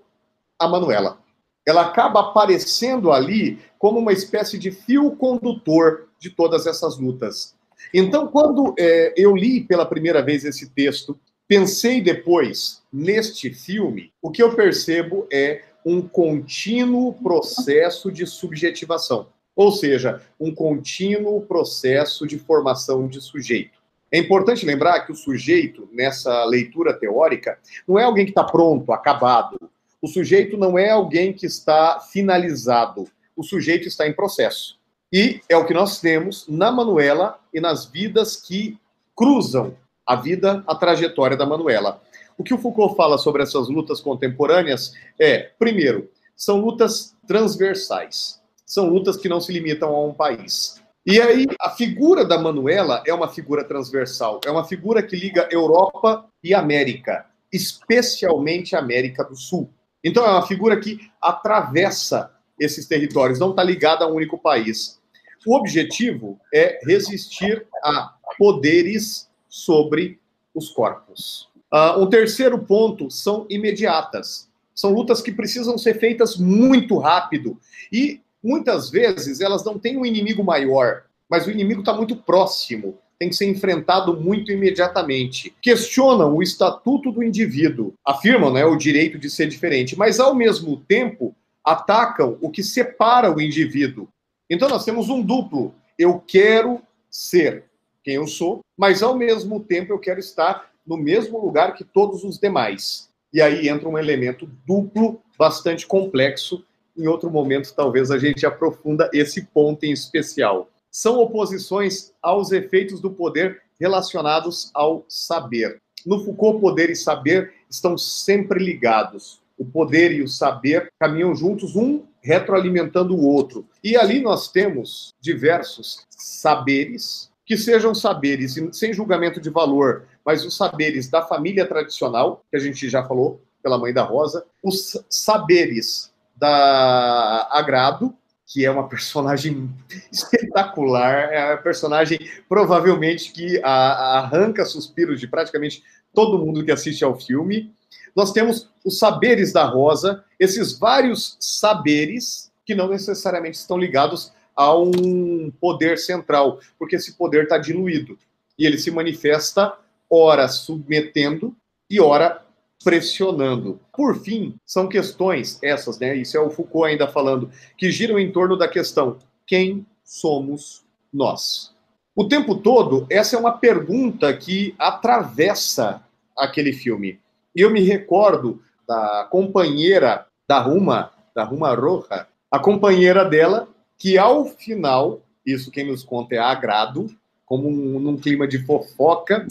a Manuela. Ela acaba aparecendo ali como uma espécie de fio condutor de todas essas lutas. Então, quando é, eu li pela primeira vez esse texto, pensei depois neste filme, o que eu percebo é um contínuo processo de subjetivação, ou seja, um contínuo processo de formação de sujeito. É importante lembrar que o sujeito, nessa leitura teórica, não é alguém que está pronto, acabado. O sujeito não é alguém que está finalizado. O sujeito está em processo. E é o que nós temos na Manuela e nas vidas que cruzam a vida, a trajetória da Manuela. O que o Foucault fala sobre essas lutas contemporâneas é, primeiro, são lutas transversais. São lutas que não se limitam a um país. E aí, a figura da Manuela é uma figura transversal, é uma figura que liga Europa e América, especialmente América do Sul. Então, é uma figura que atravessa esses territórios, não está ligada a um único país. O objetivo é resistir a poderes sobre os corpos. Uh, um terceiro ponto são imediatas. São lutas que precisam ser feitas muito rápido. E muitas vezes elas não têm um inimigo maior, mas o inimigo está muito próximo. Tem que ser enfrentado muito imediatamente. Questionam o estatuto do indivíduo, afirmam né, o direito de ser diferente, mas ao mesmo tempo atacam o que separa o indivíduo. Então nós temos um duplo. Eu quero ser quem eu sou, mas ao mesmo tempo eu quero estar no mesmo lugar que todos os demais. E aí entra um elemento duplo bastante complexo. Em outro momento, talvez a gente aprofunda esse ponto em especial. São oposições aos efeitos do poder relacionados ao saber. No Foucault, poder e saber estão sempre ligados. O poder e o saber caminham juntos, um retroalimentando o outro. E ali nós temos diversos saberes, que sejam saberes sem julgamento de valor, mas os saberes da família tradicional, que a gente já falou pela mãe da Rosa, os saberes da Agrado, que é uma personagem espetacular, é a personagem provavelmente que arranca suspiros de praticamente todo mundo que assiste ao filme. Nós temos os saberes da Rosa, esses vários saberes que não necessariamente estão ligados a um poder central, porque esse poder está diluído e ele se manifesta ora submetendo e ora pressionando. Por fim, são questões essas, né? Isso é o Foucault ainda falando, que giram em torno da questão: quem somos nós? O tempo todo, essa é uma pergunta que atravessa aquele filme. Eu me recordo da companheira da Ruma, da Ruma Roja, a companheira dela, que ao final, isso quem nos conta é agrado, como um, num clima de fofoca,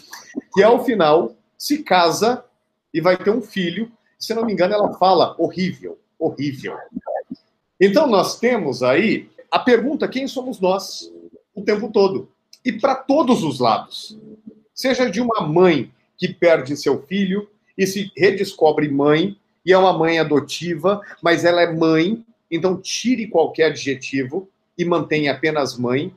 que ao final se casa e vai ter um filho. Se não me engano, ela fala horrível, horrível. Então nós temos aí a pergunta: quem somos nós o tempo todo? E para todos os lados. Seja de uma mãe que perde seu filho e se redescobre mãe, e é uma mãe adotiva, mas ela é mãe, então tire qualquer adjetivo e mantenha apenas mãe,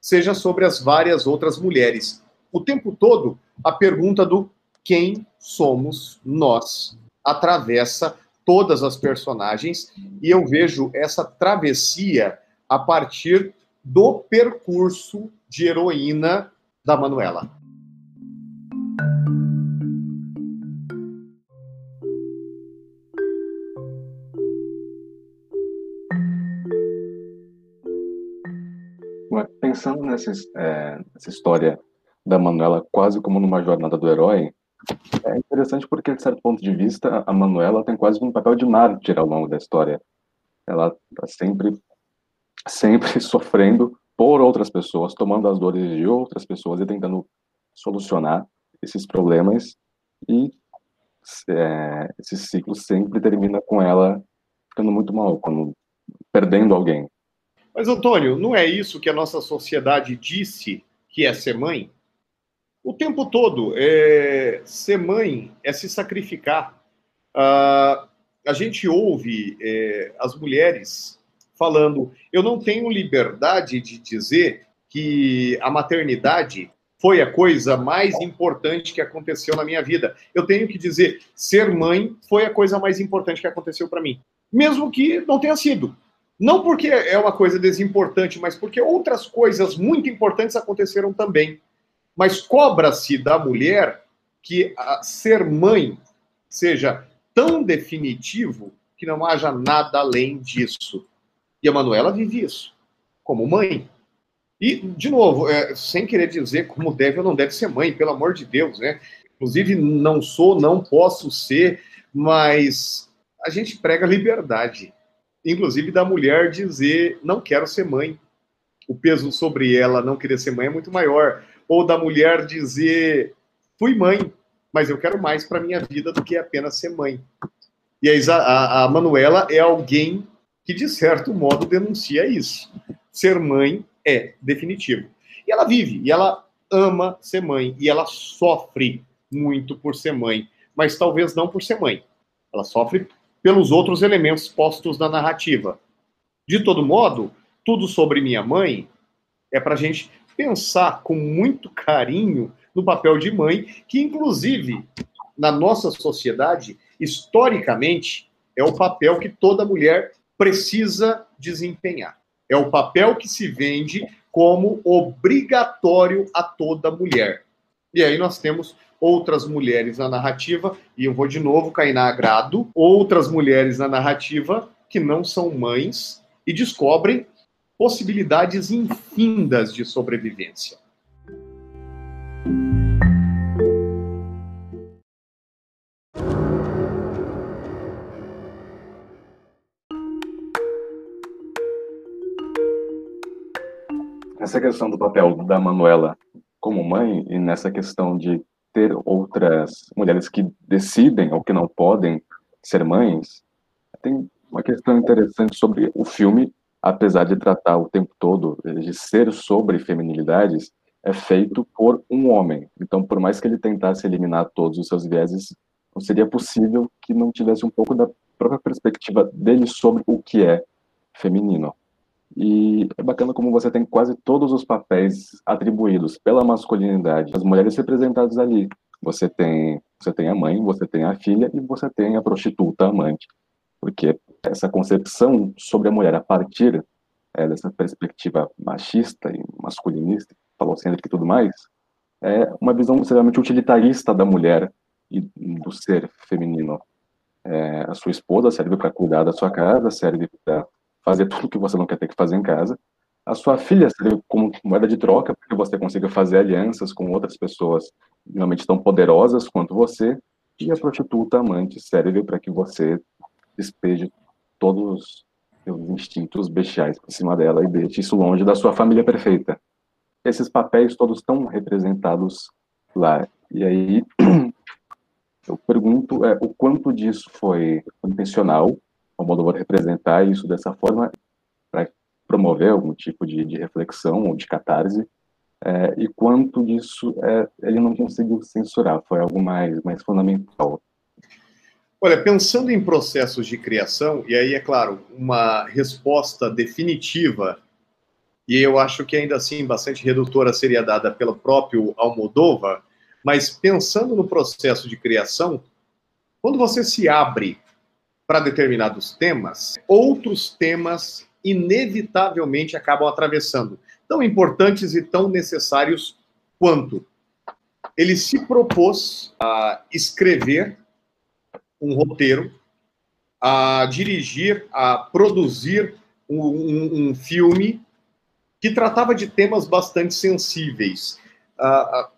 seja sobre as várias outras mulheres. O tempo todo, a pergunta do quem somos nós atravessa todas as personagens e eu vejo essa travessia a partir do percurso de heroína da Manuela. Pensando nessa, é, nessa história da Manuela quase como numa jornada do herói, é interessante porque, de certo ponto de vista, a Manuela tem quase um papel de mártir ao longo da história. Ela está sempre, sempre sofrendo por outras pessoas, tomando as dores de outras pessoas e tentando solucionar esses problemas. E é, esse ciclo sempre termina com ela ficando muito mal, quando, perdendo alguém. Mas, Antônio, não é isso que a nossa sociedade disse que é ser mãe? O tempo todo. É, ser mãe é se sacrificar. Ah, a gente ouve é, as mulheres falando: eu não tenho liberdade de dizer que a maternidade foi a coisa mais importante que aconteceu na minha vida. Eu tenho que dizer: ser mãe foi a coisa mais importante que aconteceu para mim. Mesmo que não tenha sido. Não porque é uma coisa desimportante, mas porque outras coisas muito importantes aconteceram também. Mas cobra-se da mulher que ser mãe seja tão definitivo que não haja nada além disso. E a Manuela vive isso, como mãe. E, de novo, é, sem querer dizer como deve ou não deve ser mãe, pelo amor de Deus, né? Inclusive, não sou, não posso ser, mas a gente prega liberdade. Inclusive, da mulher dizer, não quero ser mãe. O peso sobre ela não querer ser mãe é muito maior ou da mulher dizer: fui mãe, mas eu quero mais para minha vida do que apenas ser mãe. E a, a, a Manuela é alguém que, de certo modo, denuncia isso. Ser mãe é definitivo. E ela vive, e ela ama ser mãe, e ela sofre muito por ser mãe, mas talvez não por ser mãe. Ela sofre pelos outros elementos postos na narrativa. De todo modo, tudo sobre minha mãe é para gente pensar com muito carinho no papel de mãe, que inclusive na nossa sociedade, historicamente, é o papel que toda mulher precisa desempenhar. É o papel que se vende como obrigatório a toda mulher. E aí nós temos outras mulheres na narrativa, e eu vou de novo cair na agrado, outras mulheres na narrativa que não são mães e descobrem possibilidades infindas de sobrevivência. Essa questão do papel da Manuela como mãe e nessa questão de ter outras mulheres que decidem ou que não podem ser mães, tem uma questão interessante sobre o filme, apesar de tratar o tempo todo de ser sobre feminilidades, é feito por um homem. Então, por mais que ele tentasse eliminar todos os seus vieses, não seria possível que não tivesse um pouco da própria perspectiva dele sobre o que é feminino. E é bacana como você tem quase todos os papéis atribuídos pela masculinidade, as mulheres representadas ali. Você tem, você tem a mãe, você tem a filha e você tem a prostituta amante. Porque essa concepção sobre a mulher a partir é, dessa perspectiva machista e masculinista, falocêntrica e tudo mais, é uma visão extremamente utilitarista da mulher e do ser feminino. É, a sua esposa serve para cuidar da sua casa, serve para fazer tudo que você não quer ter que fazer em casa. A sua filha serve como moeda de troca para que você consiga fazer alianças com outras pessoas realmente tão poderosas quanto você. E a prostituta amante serve para que você despeje todos os seus instintos bestiais por cima dela e deixe isso longe da sua família perfeita. Esses papéis todos estão representados lá. E aí eu pergunto é, o quanto disso foi intencional o Almodóvar representar isso dessa forma para promover algum tipo de, de, reflexão ou de catarse, é, e quanto disso é, ele não conseguiu censurar, foi algo mais, mais fundamental. Olha, pensando em processos de criação, e aí, é claro, uma resposta definitiva, e eu acho que ainda assim bastante redutora seria dada pelo próprio Almodóvar, mas pensando no processo de criação, quando você se abre para determinados temas, outros temas inevitavelmente acabam atravessando, tão importantes e tão necessários quanto. Ele se propôs a escrever um roteiro, a dirigir, a produzir um, um, um filme que tratava de temas bastante sensíveis. Uh,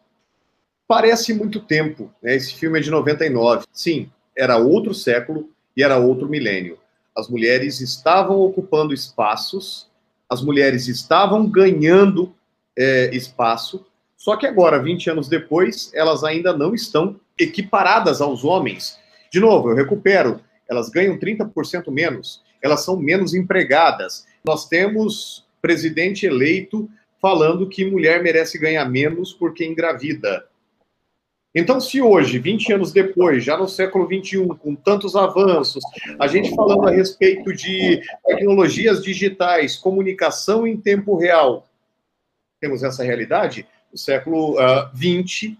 parece muito tempo, né? esse filme é de 99. Sim, era outro século, e era outro milênio. As mulheres estavam ocupando espaços, as mulheres estavam ganhando é, espaço, só que agora, 20 anos depois, elas ainda não estão equiparadas aos homens. De novo, eu recupero, elas ganham 30% menos, elas são menos empregadas. Nós temos presidente eleito falando que mulher merece ganhar menos porque engravida. Então, se hoje, 20 anos depois, já no século 21, com tantos avanços, a gente falando a respeito de tecnologias digitais, comunicação em tempo real, temos essa realidade, no século uh, ah, 20,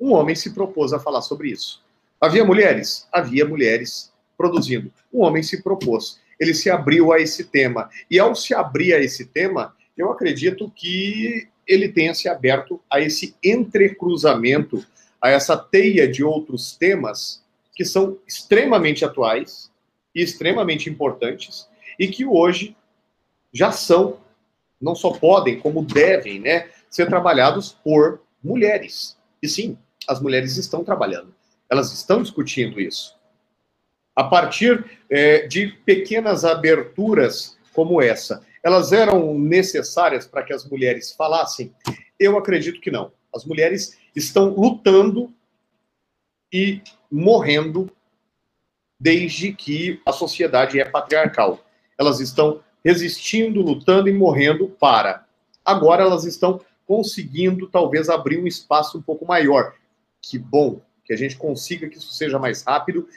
um homem se propôs a falar sobre isso. Havia mulheres? Havia mulheres produzindo. Um homem se propôs. Ele se abriu a esse tema. E ao se abrir a esse tema, eu acredito que ele tenha se aberto a esse entrecruzamento a essa teia de outros temas que são extremamente atuais e extremamente importantes e que hoje já são, não só podem, como devem, né, ser trabalhados por mulheres. E sim, as mulheres estão trabalhando, elas estão discutindo isso. A partir é, de pequenas aberturas como essa, elas eram necessárias para que as mulheres falassem? Eu acredito que não. As mulheres estão lutando e morrendo desde que a sociedade é patriarcal. Elas estão resistindo, lutando e morrendo para. Agora elas estão conseguindo talvez abrir um espaço um pouco maior. Que bom que a gente consiga que isso seja mais rápido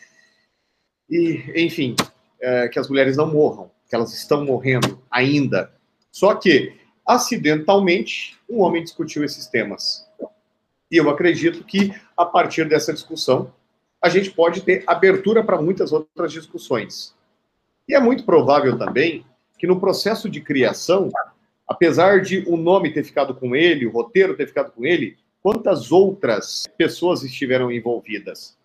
e, enfim, é, que as mulheres não morram, que elas estão morrendo ainda. Só que, acidentalmente, um homem discutiu esses temas. E eu acredito que, a partir dessa discussão, a gente pode ter abertura para muitas outras discussões. E é muito provável também que no processo de criação, apesar de o nome ter ficado com ele, o roteiro ter ficado com ele, quantas outras pessoas estiveram envolvidas?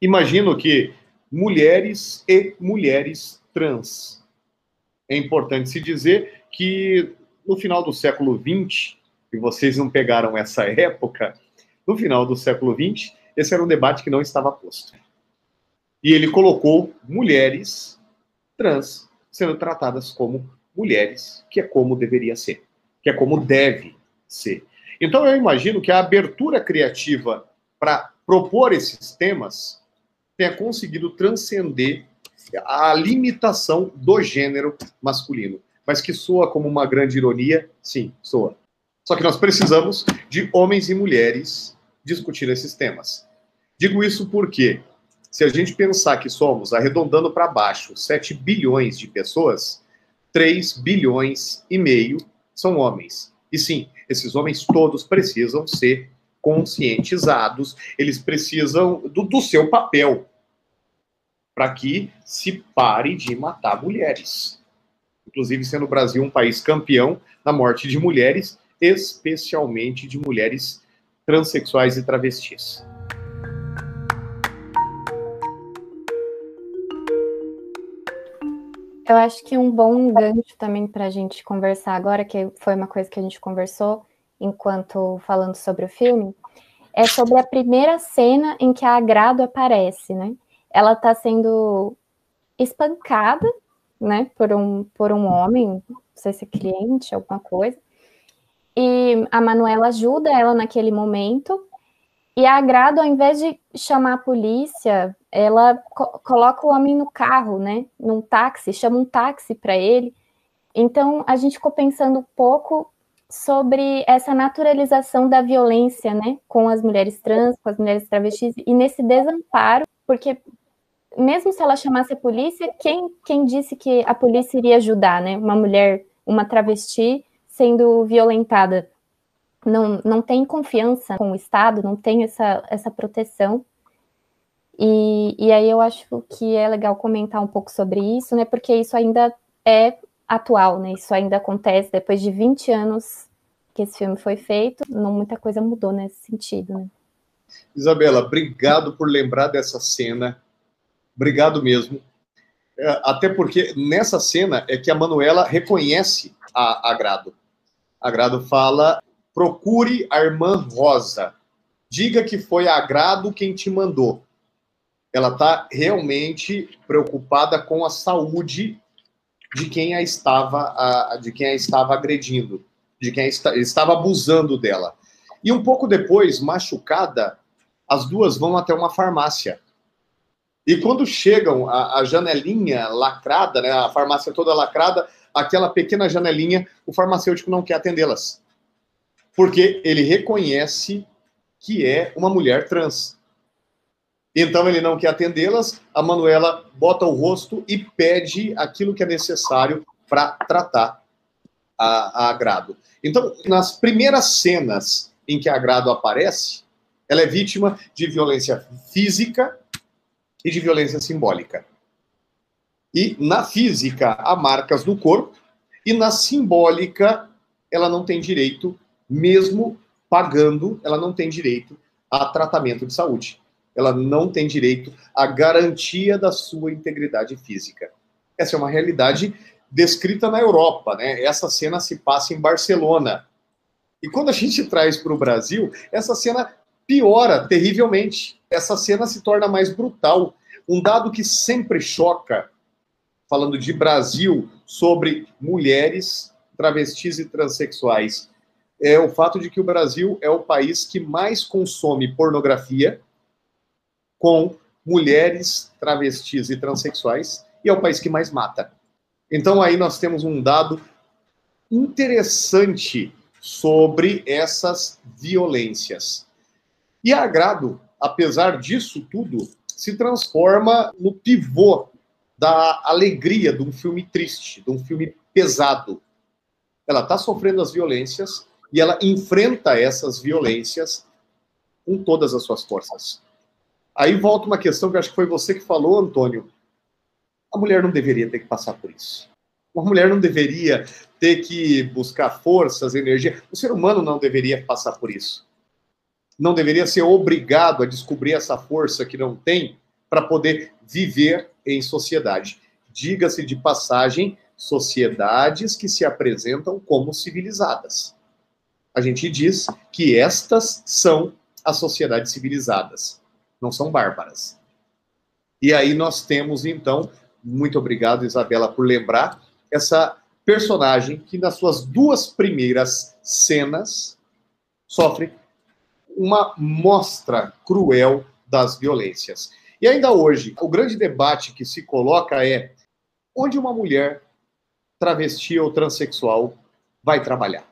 Imagino que mulheres e mulheres trans. É importante se dizer que no final do século XX, e vocês não pegaram essa época, no final do século XX, esse era um debate que não estava posto. E ele colocou mulheres trans sendo tratadas como mulheres, que é como deveria ser, que é como deve ser. Então eu imagino que a abertura criativa para propor esses temas tenha conseguido transcender a limitação do gênero masculino. Mas que soa como uma grande ironia, sim, soa. Só que nós precisamos de homens e mulheres discutir esses temas. Digo isso porque, se a gente pensar que somos, arredondando para baixo, 7 bilhões de pessoas, 3 bilhões e meio são homens. E sim, esses homens todos precisam ser conscientizados, eles precisam do, do seu papel para que se pare de matar mulheres. Inclusive, sendo o Brasil um país campeão na morte de mulheres, especialmente de mulheres transexuais e travestis. Eu acho que um bom gancho também para a gente conversar agora, que foi uma coisa que a gente conversou enquanto falando sobre o filme, é sobre a primeira cena em que a Agrado aparece, né? Ela está sendo espancada, né, por um, por um homem, não sei se é cliente, alguma coisa, e a Manuela ajuda ela naquele momento, e a Agrado, ao invés de chamar a polícia, ela co coloca o homem no carro, né? Num táxi, chama um táxi para ele. Então, a gente ficou pensando um pouco sobre essa naturalização da violência, né? Com as mulheres trans, com as mulheres travestis, e nesse desamparo, porque mesmo se ela chamasse a polícia, quem, quem disse que a polícia iria ajudar, né? Uma mulher, uma travesti sendo violentada não, não tem confiança com o Estado, não tem essa, essa proteção. E, e aí eu acho que é legal comentar um pouco sobre isso, né? Porque isso ainda é atual, né? Isso ainda acontece depois de 20 anos que esse filme foi feito, não muita coisa mudou nesse sentido, né? Isabela, obrigado por lembrar dessa cena. Obrigado mesmo. É, até porque nessa cena é que a Manuela reconhece a Agrado. Agrado fala Procure a irmã Rosa. Diga que foi agrado quem te mandou. Ela está realmente preocupada com a saúde de quem a estava, de quem a estava agredindo, de quem estava abusando dela. E um pouco depois, machucada, as duas vão até uma farmácia. E quando chegam a, a janelinha lacrada, né, a farmácia toda lacrada, aquela pequena janelinha, o farmacêutico não quer atendê-las porque ele reconhece que é uma mulher trans. Então ele não quer atendê-las, a Manuela bota o rosto e pede aquilo que é necessário para tratar a, a Agrado. Então, nas primeiras cenas em que a Agrado aparece, ela é vítima de violência física e de violência simbólica. E na física há marcas no corpo, e na simbólica ela não tem direito mesmo pagando, ela não tem direito a tratamento de saúde. Ela não tem direito à garantia da sua integridade física. Essa é uma realidade descrita na Europa, né? Essa cena se passa em Barcelona. E quando a gente traz para o Brasil, essa cena piora terrivelmente. Essa cena se torna mais brutal. Um dado que sempre choca, falando de Brasil, sobre mulheres, travestis e transexuais é o fato de que o Brasil é o país que mais consome pornografia com mulheres, travestis e transexuais e é o país que mais mata. Então aí nós temos um dado interessante sobre essas violências. E a Agrado, apesar disso tudo, se transforma no pivô da alegria de um filme triste, de um filme pesado. Ela está sofrendo as violências, e ela enfrenta essas violências com todas as suas forças. Aí volta uma questão que acho que foi você que falou, Antônio. A mulher não deveria ter que passar por isso. Uma mulher não deveria ter que buscar forças, energia. O ser humano não deveria passar por isso. Não deveria ser obrigado a descobrir essa força que não tem para poder viver em sociedade. Diga-se de passagem, sociedades que se apresentam como civilizadas. A gente diz que estas são as sociedades civilizadas, não são bárbaras. E aí nós temos, então, muito obrigado, Isabela, por lembrar, essa personagem que nas suas duas primeiras cenas sofre uma mostra cruel das violências. E ainda hoje, o grande debate que se coloca é onde uma mulher travesti ou transexual vai trabalhar.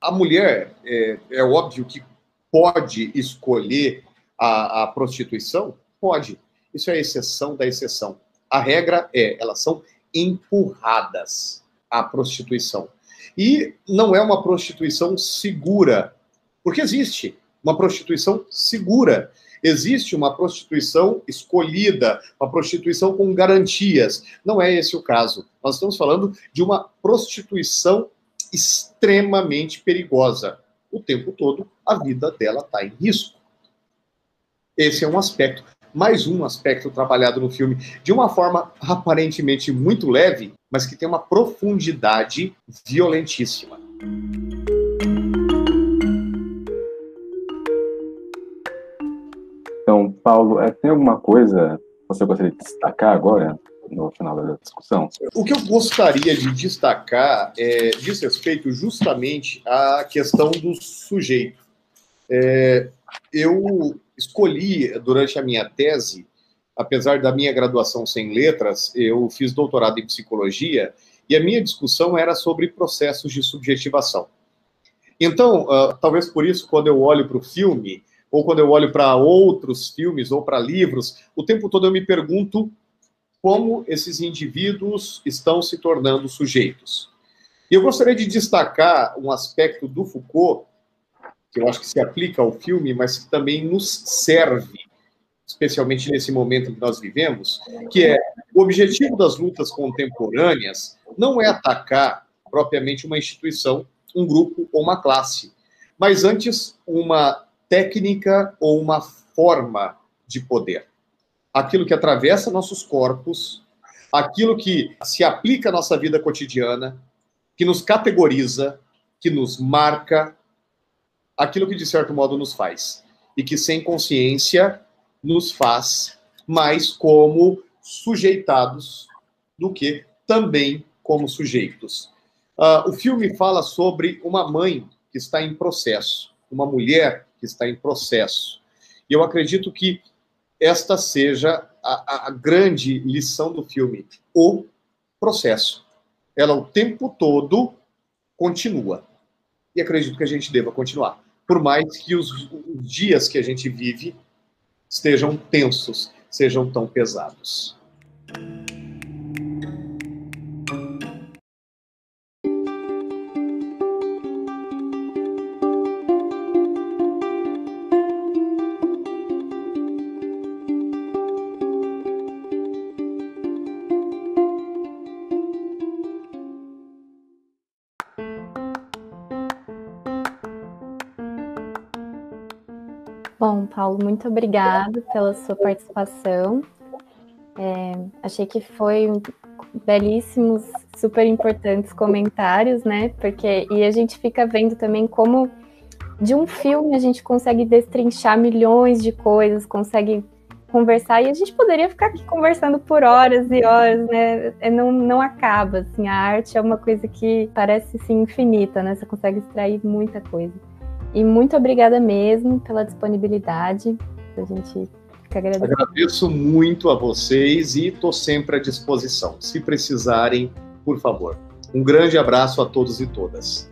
A mulher, é, é óbvio que pode escolher a, a prostituição? Pode. Isso é a exceção da exceção. A regra é, elas são empurradas à prostituição. E não é uma prostituição segura, porque existe uma prostituição segura. Existe uma prostituição escolhida, uma prostituição com garantias. Não é esse o caso. Nós estamos falando de uma prostituição extremamente perigosa. O tempo todo, a vida dela está em risco. Esse é um aspecto mais um aspecto trabalhado no filme de uma forma aparentemente muito leve, mas que tem uma profundidade violentíssima. Então, Paulo, é, tem alguma coisa que você gostaria de destacar agora, no final da discussão? O que eu gostaria de destacar é, diz respeito justamente à questão do sujeito. É, eu escolhi, durante a minha tese, apesar da minha graduação sem letras, eu fiz doutorado em psicologia e a minha discussão era sobre processos de subjetivação. Então, uh, talvez por isso, quando eu olho para o filme, ou quando eu olho para outros filmes ou para livros, o tempo todo eu me pergunto como esses indivíduos estão se tornando sujeitos. E eu gostaria de destacar um aspecto do Foucault que eu acho que se aplica ao filme, mas que também nos serve, especialmente nesse momento que nós vivemos, que é o objetivo das lutas contemporâneas não é atacar propriamente uma instituição, um grupo ou uma classe, mas antes uma técnica ou uma forma de poder. Aquilo que atravessa nossos corpos, aquilo que se aplica à nossa vida cotidiana, que nos categoriza, que nos marca, aquilo que de certo modo nos faz e que sem consciência nos faz mais como sujeitados do que também como sujeitos. Uh, o filme fala sobre uma mãe que está em processo, uma mulher que está em processo. E eu acredito que esta seja a, a grande lição do filme, o processo. Ela o tempo todo continua. E acredito que a gente deva continuar por mais que os, os dias que a gente vive estejam tensos, sejam tão pesados. Muito obrigado pela sua participação. É, achei que foi belíssimos, super importantes comentários, né? Porque e a gente fica vendo também como de um filme a gente consegue destrinchar milhões de coisas, consegue conversar e a gente poderia ficar aqui conversando por horas e horas, né? É, não, não acaba, assim, a arte é uma coisa que parece assim, infinita, né? Você consegue extrair muita coisa. E muito obrigada mesmo pela disponibilidade. A gente fica agradecido. Agradeço muito a vocês e estou sempre à disposição. Se precisarem, por favor. Um grande abraço a todos e todas.